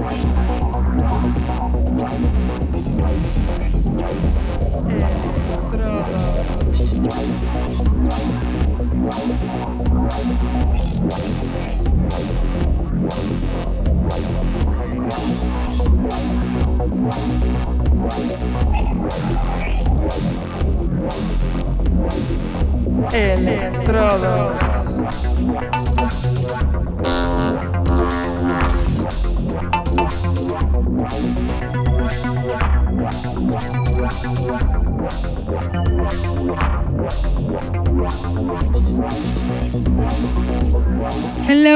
Estrada. Electrodos.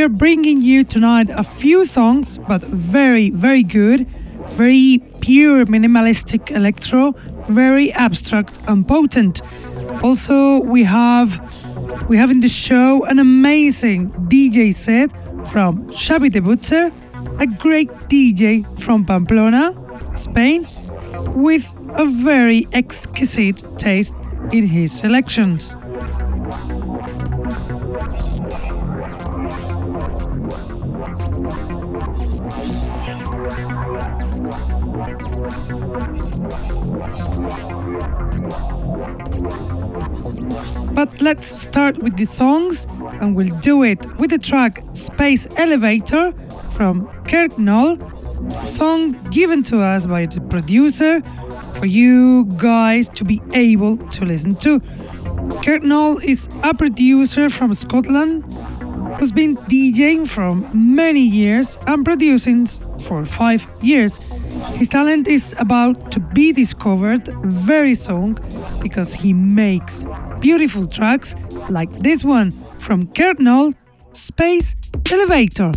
We are bringing you tonight a few songs, but very, very good, very pure minimalistic electro, very abstract and potent. Also, we have we have in the show an amazing DJ set from Xavi de Butcher, a great DJ from Pamplona, Spain, with a very exquisite taste in his selections. Let's start with the songs and we'll do it with the track Space Elevator from Kirk Knoll, song given to us by the producer for you guys to be able to listen to. Kirk Knoll is a producer from Scotland who's been DJing for many years and producing for five years. His talent is about to be discovered very soon because he makes beautiful tracks like this one from Kirk Knoll, Space Elevator.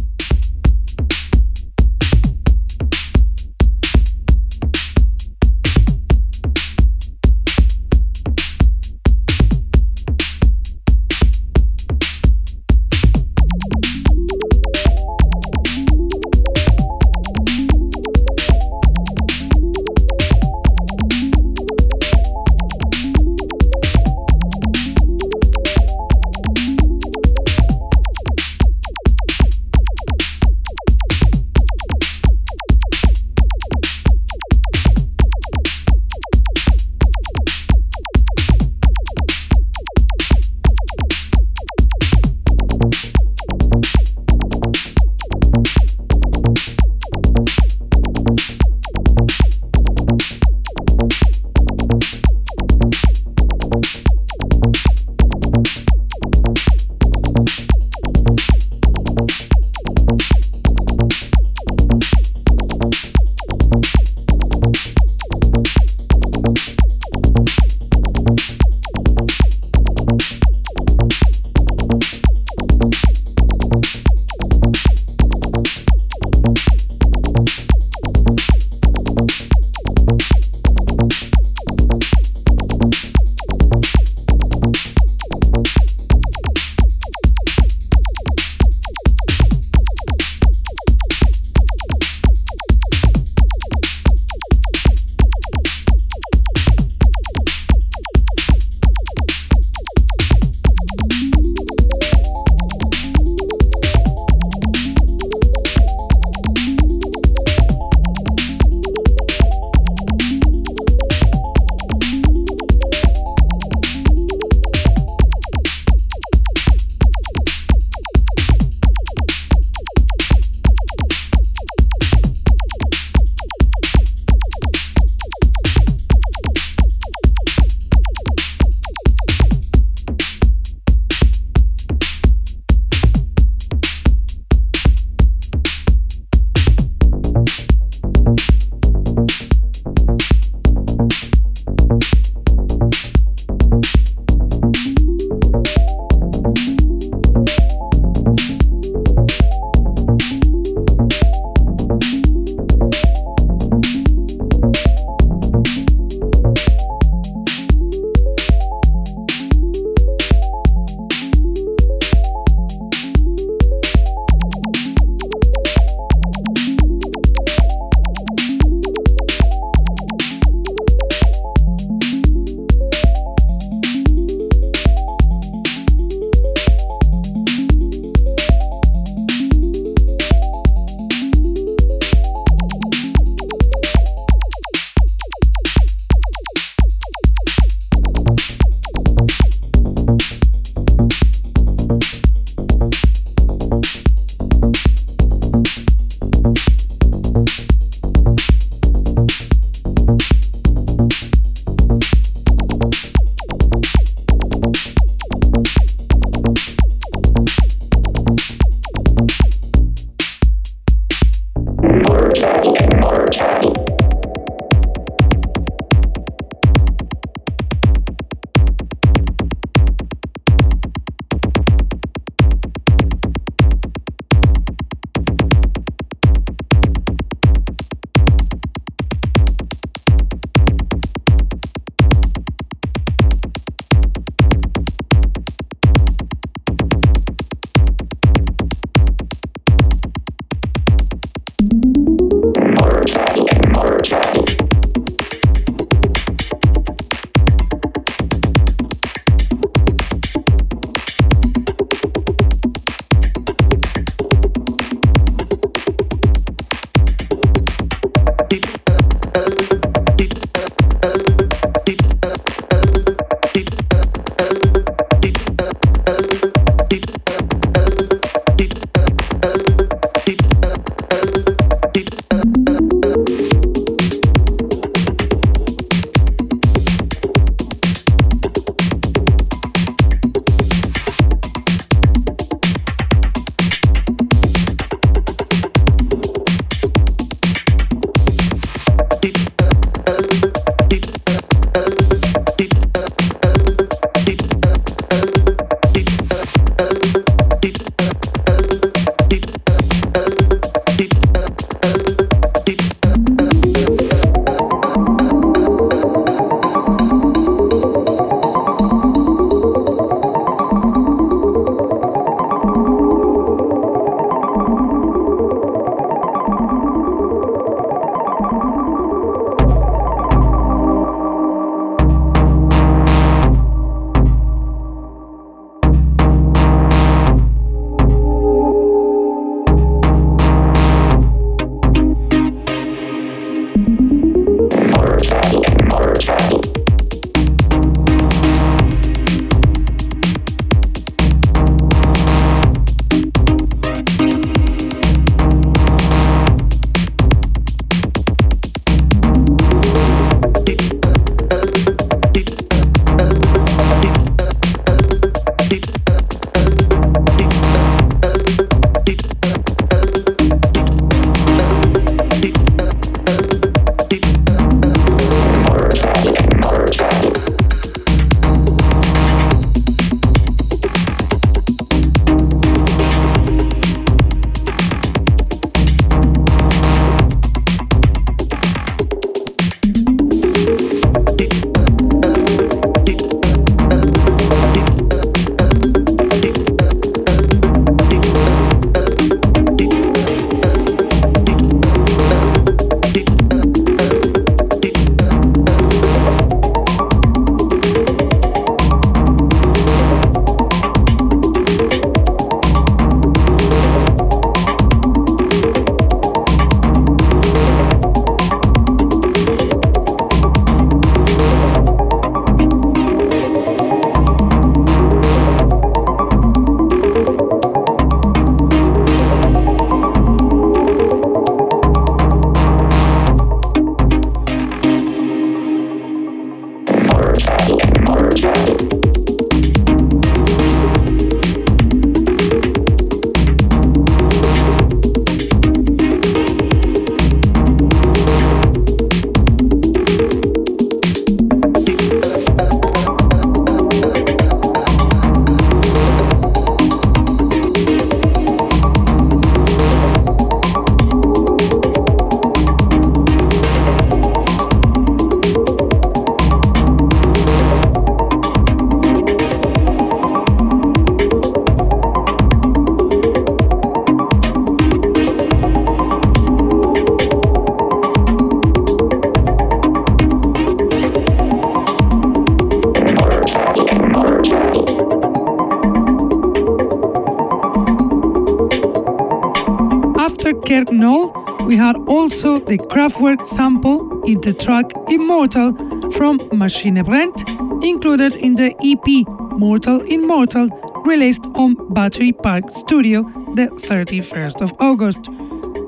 Also the Kraftwerk sample in the track Immortal from Maschinebrennt, included in the EP Mortal Immortal, released on Battery Park Studio the 31st of August.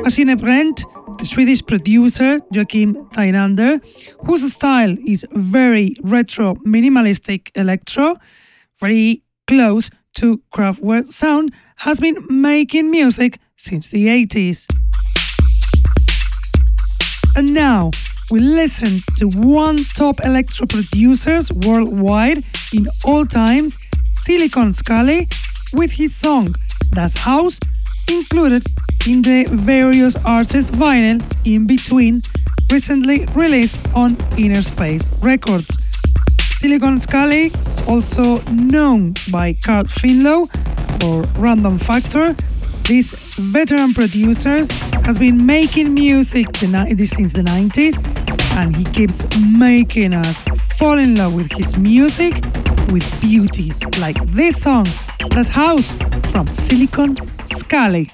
Maschinebrennt, the Swedish producer Joakim Tynander, whose style is very retro minimalistic electro, very close to Kraftwerk sound, has been making music since the 80s. And now we listen to one top electro producers worldwide in all times, Silicon Scally, with his song Das Haus, included in the various artists vinyl in between, recently released on Inner Space Records. Silicon Scally, also known by Carl Finlow or Random Factor, this veteran producer has been making music since the 90s and he keeps making us fall in love with his music with beauties like this song, Das House from Silicon Scally.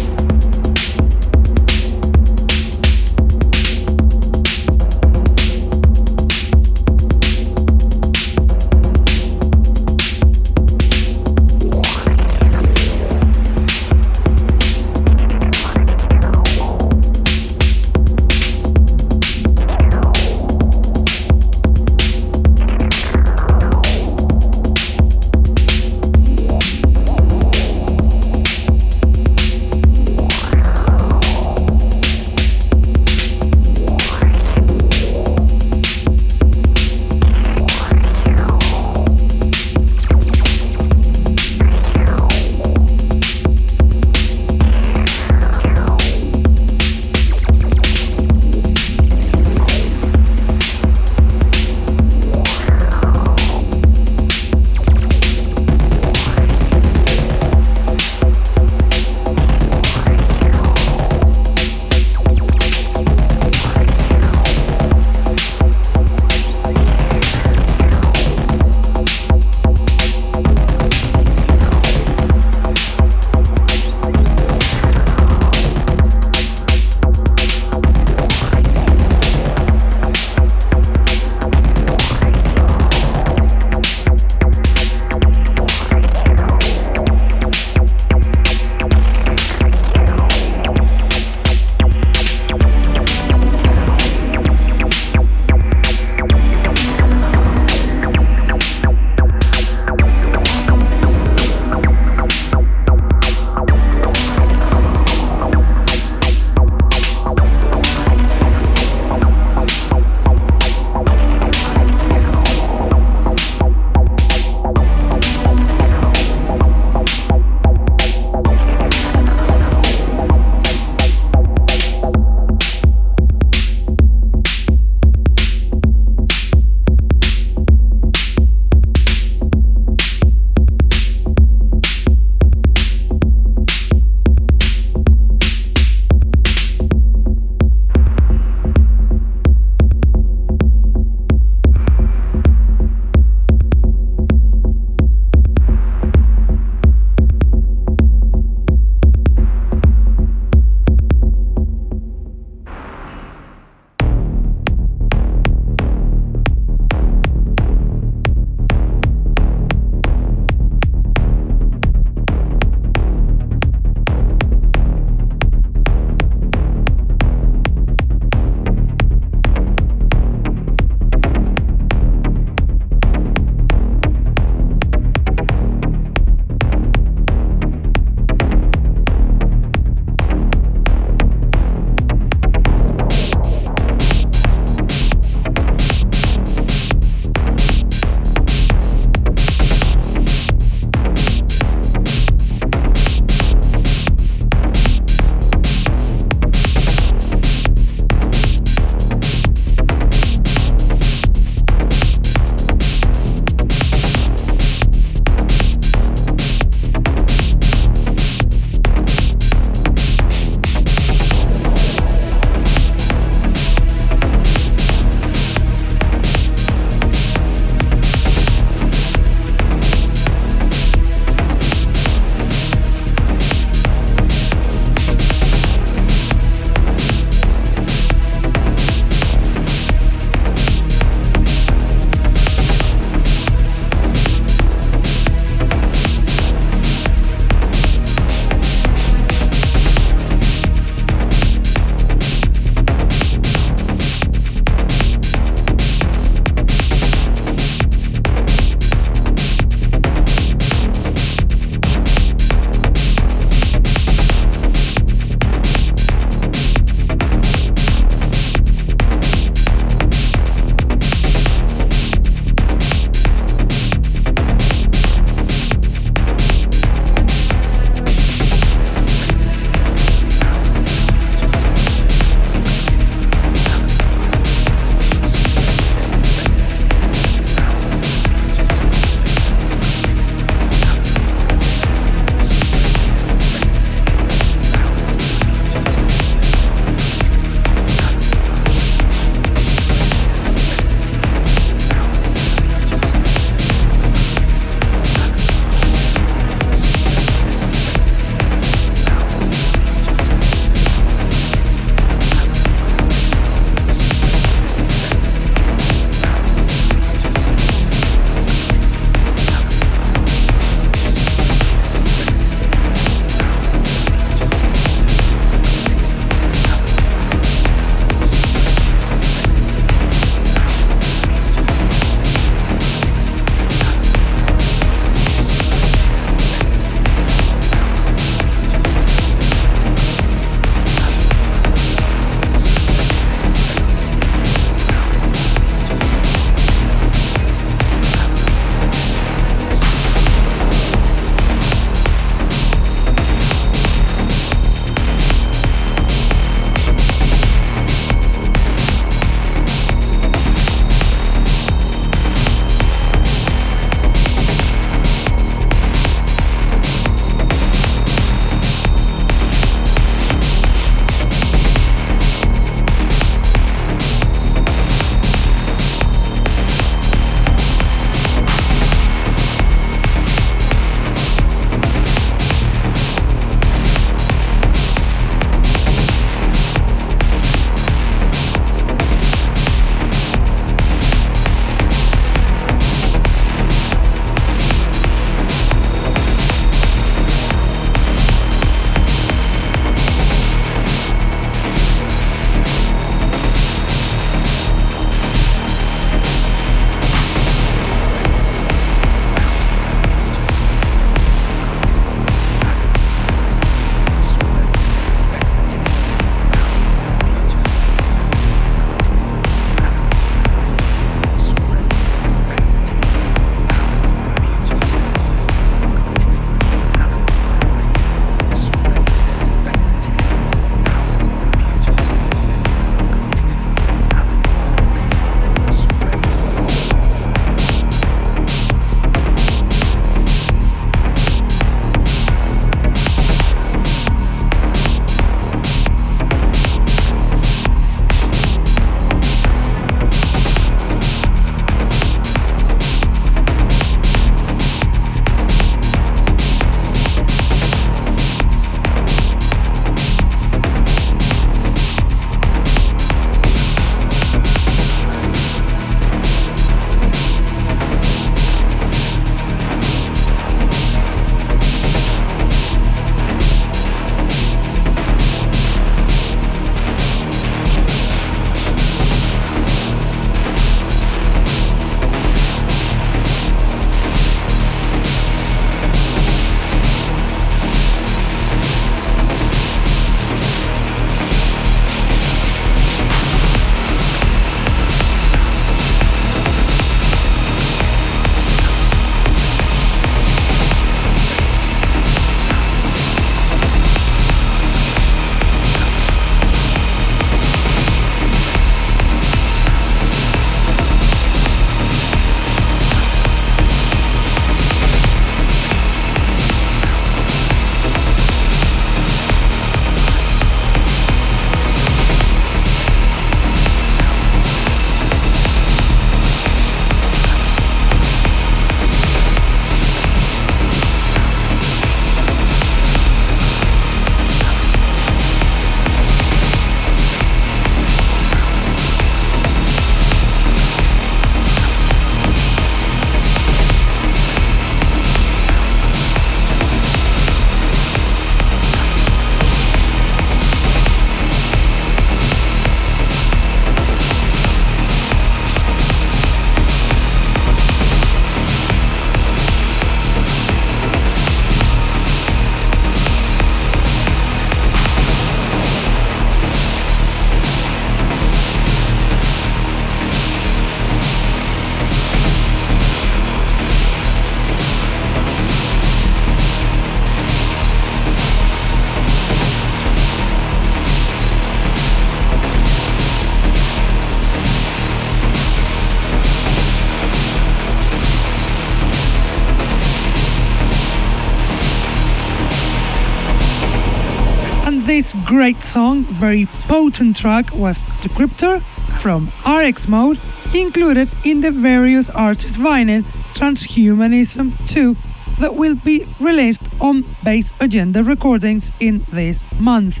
Track, was Decryptor from RX Mode, included in the various artists vinyl Transhumanism 2 that will be released on Bass Agenda Recordings in this month.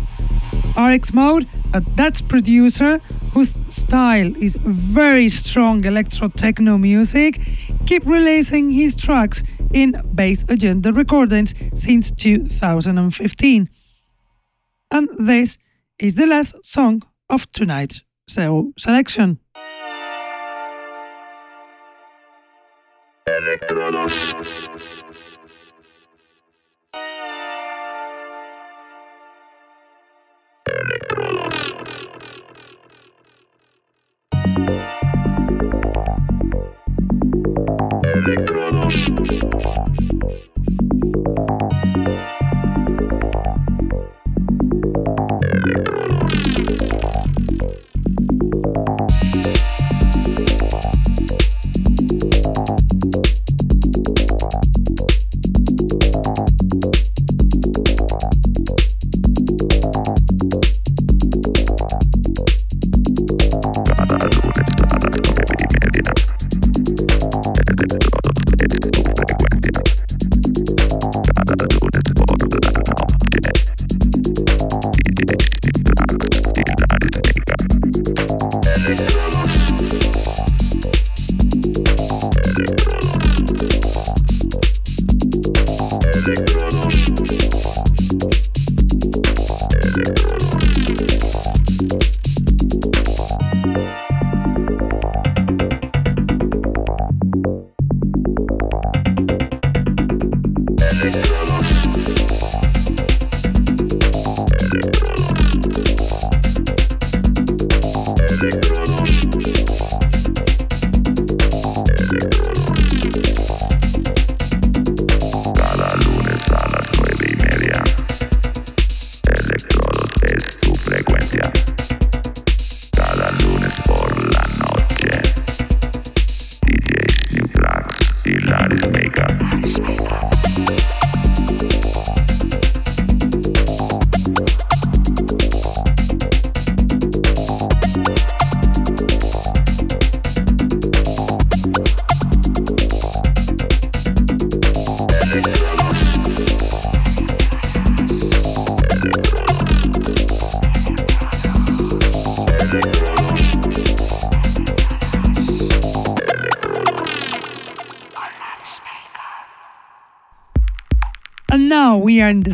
RX Mode, a Dutch producer whose style is very strong electro techno music, keep releasing his tracks in Bass Agenda Recordings since 2015. And this is the last song of tonight's so selection.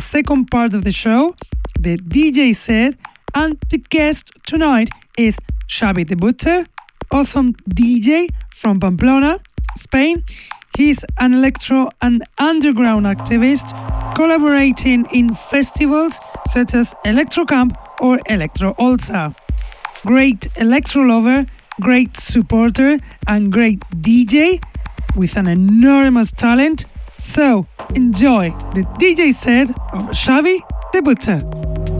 Second part of the show, the DJ set, and the guest tonight is Xavi the Butcher, awesome DJ from Pamplona, Spain. He's an electro and underground activist collaborating in festivals such as Electro Camp or Electro Olza. Great electro lover, great supporter, and great DJ with an enormous talent. So, enjoy the DJ set of Xavi the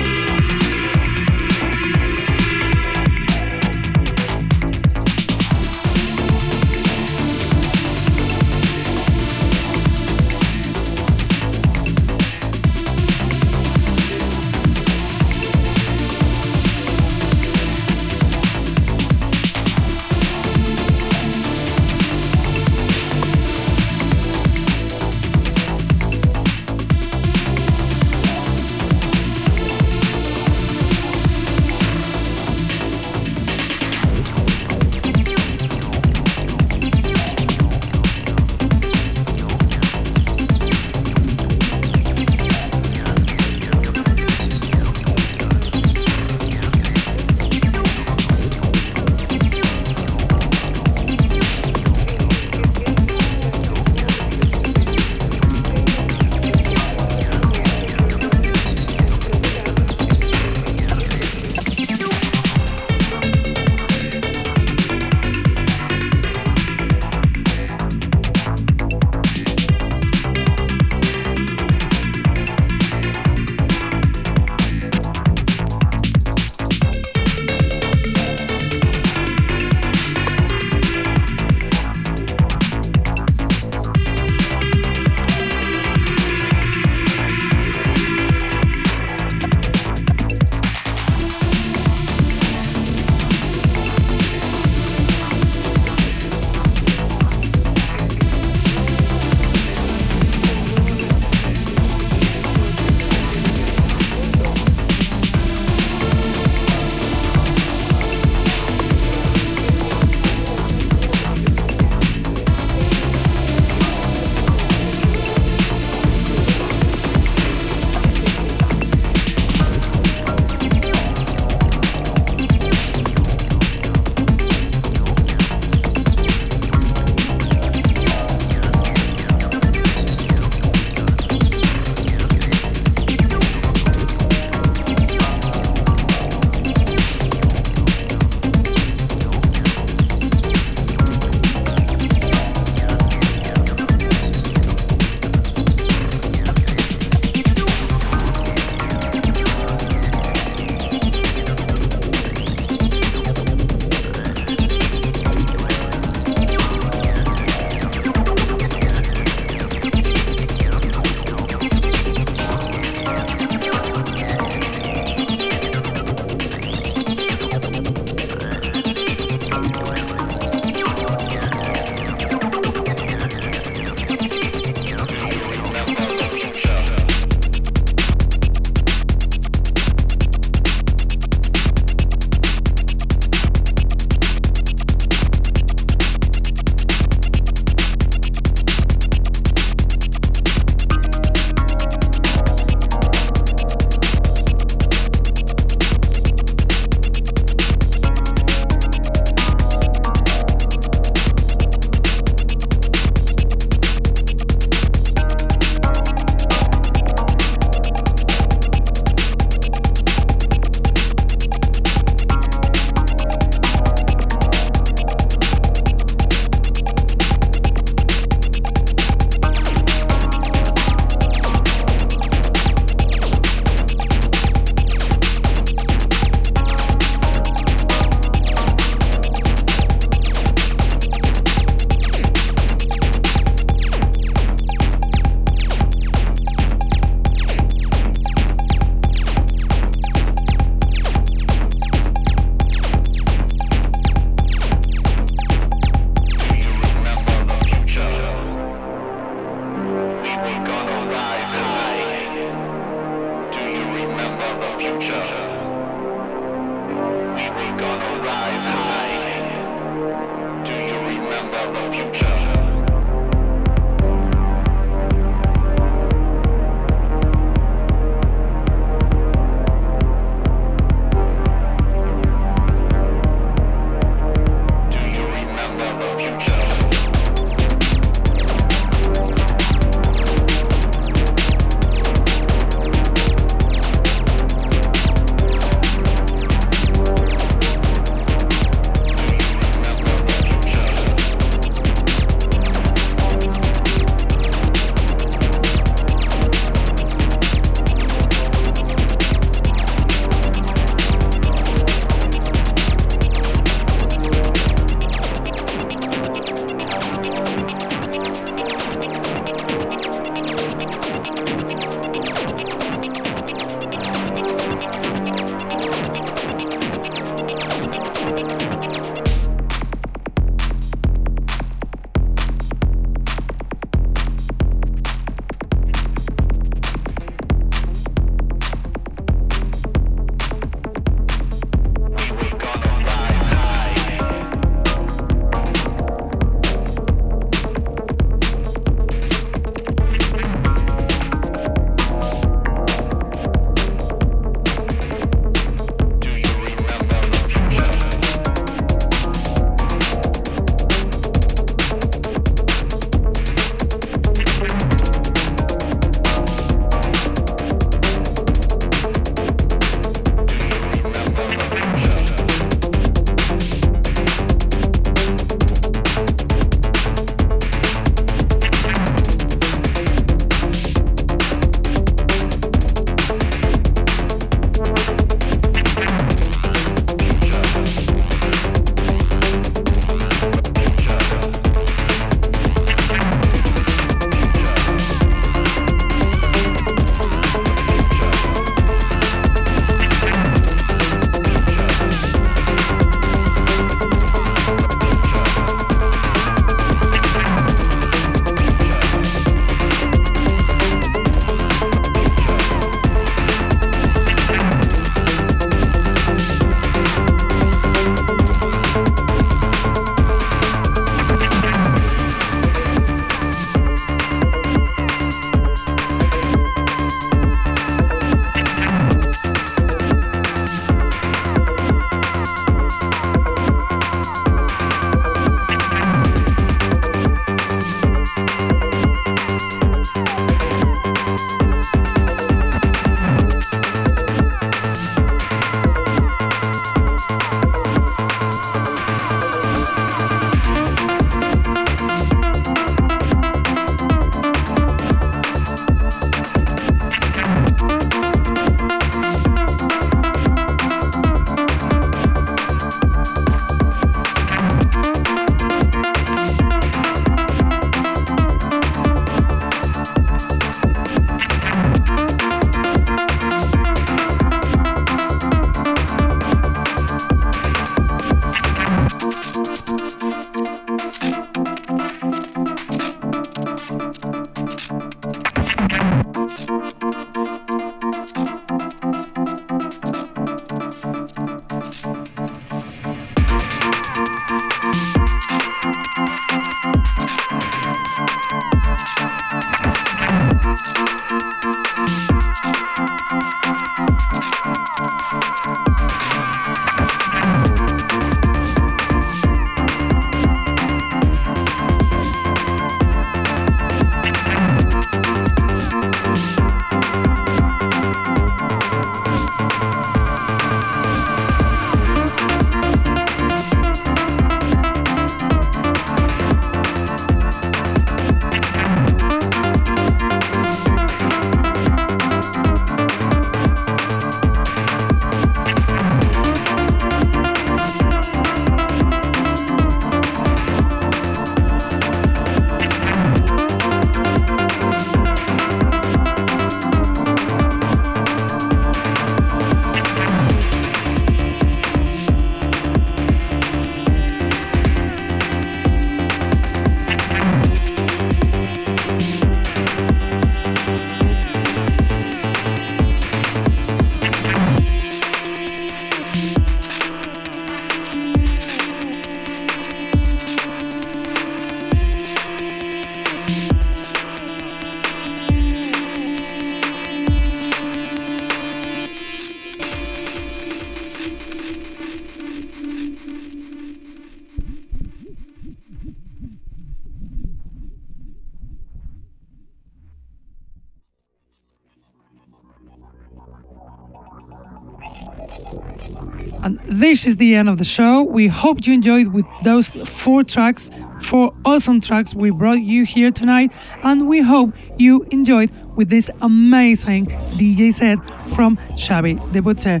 this is the end of the show. We hope you enjoyed with those four tracks, four awesome tracks we brought you here tonight. And we hope you enjoyed with this amazing DJ set from Xavi de Butcher.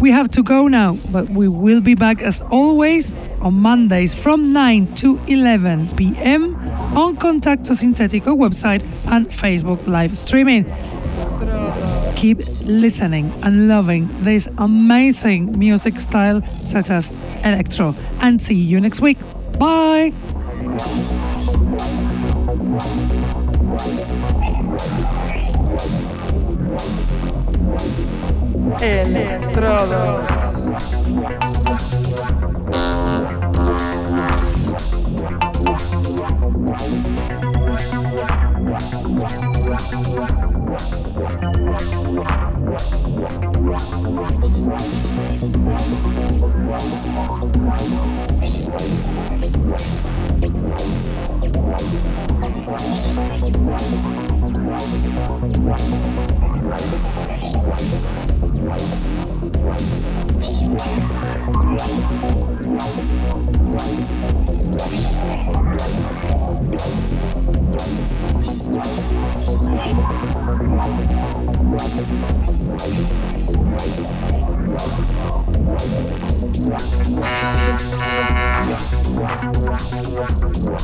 We have to go now, but we will be back as always on Mondays from 9 to 11 p.m. on Contacto Sintetico website and Facebook live streaming keep listening and loving this amazing music style such as electro and see you next week. Bye. Electrodos. one.